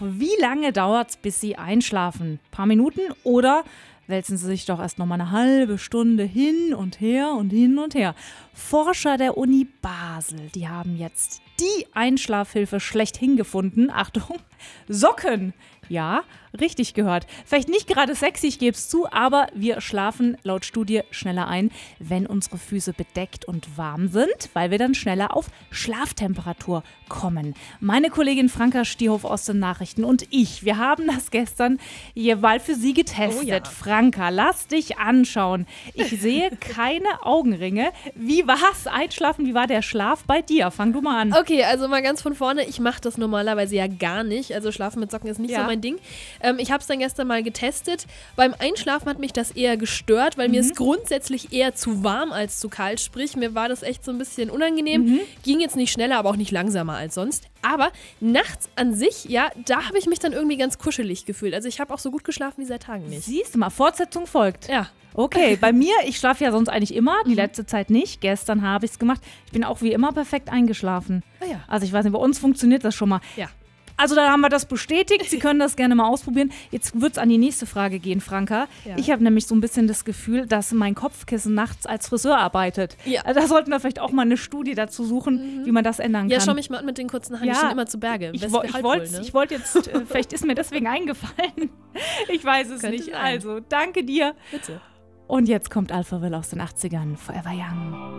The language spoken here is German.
Wie lange dauert's, bis Sie einschlafen? Paar Minuten oder wälzen Sie sich doch erst noch mal eine halbe Stunde hin und her und hin und her. Forscher der Uni Basel, die haben jetzt die Einschlafhilfe schlechthin gefunden. Achtung, Socken. Ja, richtig gehört. Vielleicht nicht gerade sexy, ich gebe es zu, aber wir schlafen laut Studie schneller ein, wenn unsere Füße bedeckt und warm sind, weil wir dann schneller auf Schlaftemperatur kommen. Meine Kollegin Franka Stierhoff aus den Nachrichten und ich, wir haben das gestern jeweils für Sie getestet. Oh ja. Franka, lass dich anschauen. Ich sehe keine Augenringe. Wie war's? Einschlafen, wie war der Schlaf bei dir? Fang du mal an. Okay, also mal ganz von vorne. Ich mache das normalerweise ja gar nicht. Also schlafen mit Socken ist nicht Ja. so mein Ding. Ähm, ich habe es dann gestern mal getestet. Beim Einschlafen hat mich das eher gestört, weil mir ist grundsätzlich eher zu warm als zu kalt. Sprich, mir war das echt so ein bisschen unangenehm. Ging jetzt nicht schneller, aber auch nicht langsamer als sonst. Aber nachts an sich, ja, da habe ich mich dann irgendwie ganz kuschelig gefühlt. Also ich habe auch so gut geschlafen wie seit Tagen nicht. Siehst du mal, Fortsetzung folgt. Ja. Okay, bei mir, ich schlafe ja sonst eigentlich immer, die letzte Zeit nicht. Gestern habe ich es gemacht. Ich bin auch wie immer perfekt eingeschlafen. Ah ja. Also ich weiß nicht, bei uns funktioniert das schon mal. Ja. Also da haben wir das bestätigt. Sie können das gerne mal ausprobieren. Jetzt wird es an die nächste Frage gehen, Franka. Ja. Ich habe nämlich so ein bisschen das Gefühl, dass mein Kopfkissen nachts als Friseur arbeitet. Ja. Also da sollten wir vielleicht auch mal eine Studie dazu suchen, wie man das ändern Ja, kann. schau mich mal an mit den kurzen Haaren. Ja, die stehen immer zu Berge. Ich, wo, ich Halbpol, wollte ne? ich wollt jetzt, äh, vielleicht ist mir deswegen eingefallen. Ich weiß es Könnte nicht. sein. Also, danke dir. Bitte. Und jetzt kommt Alphaville aus den 80ern, Forever Young.